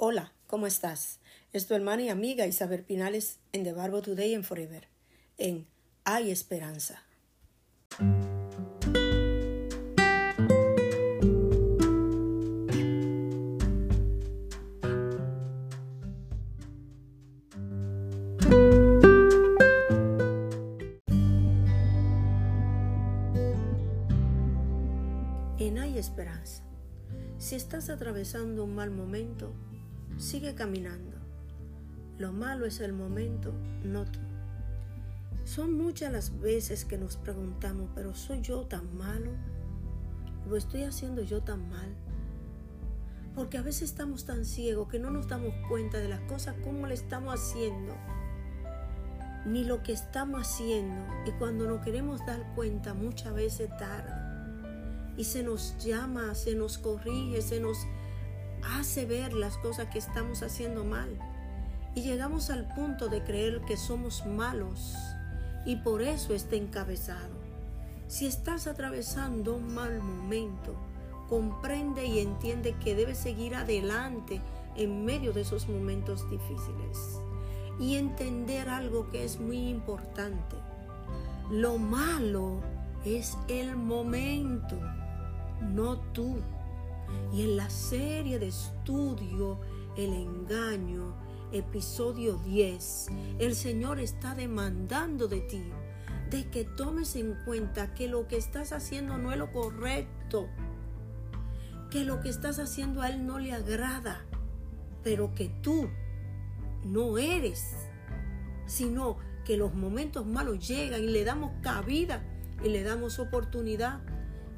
Hola, ¿cómo estás? Es tu hermana y amiga Isabel Pinales en The Barbo Today and Forever, en Hay Esperanza. En Hay Esperanza. Si estás atravesando un mal momento, sigue caminando. Lo malo es el momento, no. Son muchas las veces que nos preguntamos, pero ¿soy yo tan malo? ¿Lo estoy haciendo yo tan mal? Porque a veces estamos tan ciegos que no nos damos cuenta de las cosas como le estamos haciendo, ni lo que estamos haciendo. Y cuando nos queremos dar cuenta, muchas veces tarde. Y se nos llama, se nos corrige, se nos hace ver las cosas que estamos haciendo mal. Y llegamos al punto de creer que somos malos y por eso está encabezado. Si estás atravesando un mal momento, comprende y entiende que debes seguir adelante en medio de esos momentos difíciles. Y entender algo que es muy importante. Lo malo es el momento, no tú. Y en la serie de estudio El engaño, episodio 10, el Señor está demandando de ti de que tomes en cuenta que lo que estás haciendo no es lo correcto, que lo que estás haciendo a Él no le agrada, pero que tú no eres, sino que los momentos malos llegan y le damos cabida y le damos oportunidad.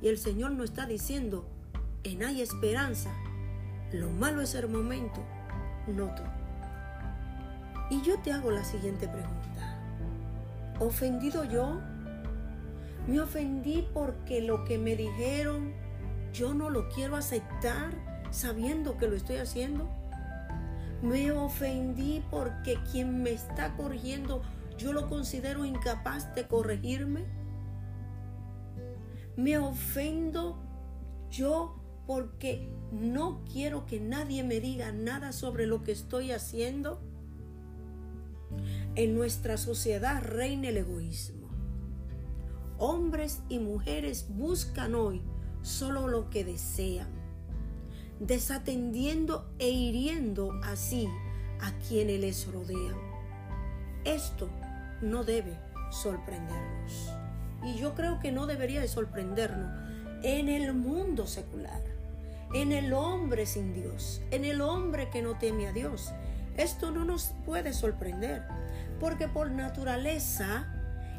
Y el Señor nos está diciendo, en hay esperanza. Lo malo es el momento, no tú. Y yo te hago la siguiente pregunta. ¿Ofendido yo? ¿Me ofendí porque lo que me dijeron yo no lo quiero aceptar sabiendo que lo estoy haciendo? ¿Me ofendí porque quien me está corrigiendo yo lo considero incapaz de corregirme? ¿Me ofendo yo porque no quiero que nadie me diga nada sobre lo que estoy haciendo. En nuestra sociedad reina el egoísmo. Hombres y mujeres buscan hoy solo lo que desean, desatendiendo e hiriendo así a quienes les rodean. Esto no debe sorprendernos. Y yo creo que no debería de sorprendernos en el mundo secular en el hombre sin Dios, en el hombre que no teme a Dios. Esto no nos puede sorprender, porque por naturaleza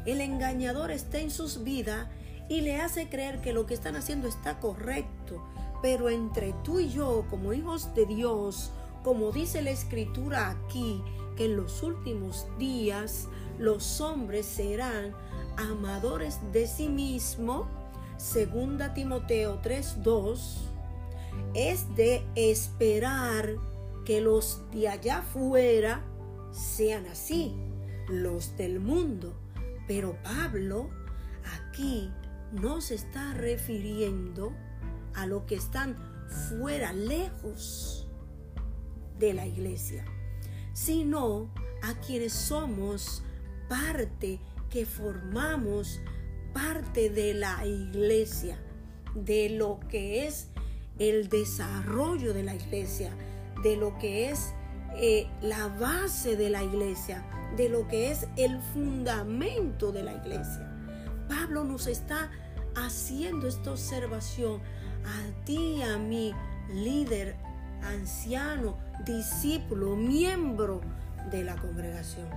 el engañador está en sus vidas y le hace creer que lo que están haciendo está correcto. Pero entre tú y yo, como hijos de Dios, como dice la escritura aquí, que en los últimos días los hombres serán amadores de sí mismo, segunda Timoteo 3:2 es de esperar que los de allá afuera sean así, los del mundo. Pero Pablo aquí no se está refiriendo a lo que están fuera, lejos de la iglesia, sino a quienes somos parte, que formamos parte de la iglesia, de lo que es el desarrollo de la iglesia, de lo que es eh, la base de la iglesia, de lo que es el fundamento de la iglesia. Pablo nos está haciendo esta observación a ti, a mi líder, anciano, discípulo, miembro de la congregación.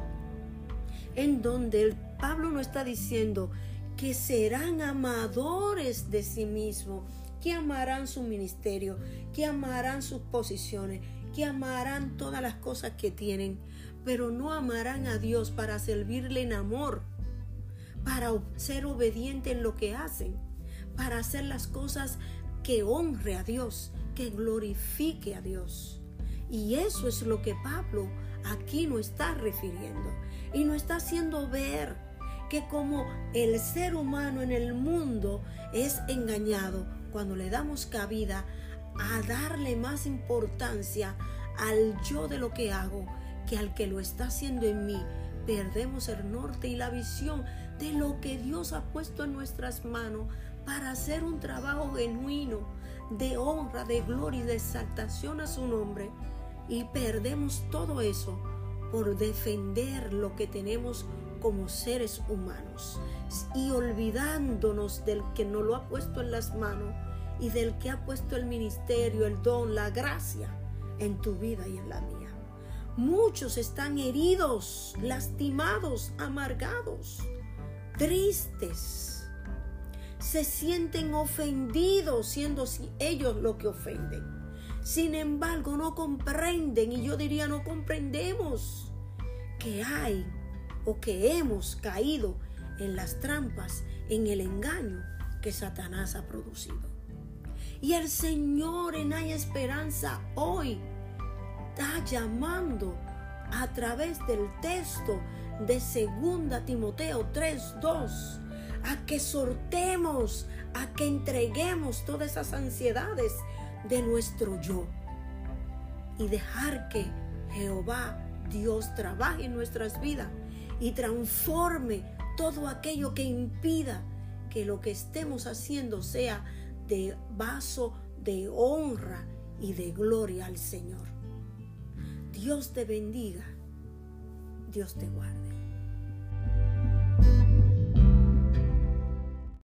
En donde el Pablo no está diciendo que serán amadores de sí mismos, que amarán su ministerio, que amarán sus posiciones, que amarán todas las cosas que tienen, pero no amarán a Dios para servirle en amor, para ser obediente en lo que hacen, para hacer las cosas que honre a Dios, que glorifique a Dios. Y eso es lo que Pablo aquí nos está refiriendo y nos está haciendo ver que como el ser humano en el mundo es engañado, cuando le damos cabida a darle más importancia al yo de lo que hago que al que lo está haciendo en mí. Perdemos el norte y la visión de lo que Dios ha puesto en nuestras manos para hacer un trabajo genuino de honra, de gloria y de exaltación a su nombre. Y perdemos todo eso por defender lo que tenemos como seres humanos y olvidándonos del que nos lo ha puesto en las manos y del que ha puesto el ministerio, el don, la gracia en tu vida y en la mía. Muchos están heridos, lastimados, amargados, tristes. Se sienten ofendidos siendo ellos lo que ofenden. Sin embargo, no comprenden, y yo diría no comprendemos, que hay o que hemos caído en las trampas, en el engaño que Satanás ha producido. Y el Señor en Hay Esperanza hoy está llamando a través del texto de 2 Timoteo 3:2 a que sortemos, a que entreguemos todas esas ansiedades de nuestro yo y dejar que Jehová Dios trabaje en nuestras vidas y transforme todo aquello que impida que lo que estemos haciendo sea de vaso de honra y de gloria al Señor. Dios te bendiga. Dios te guarde.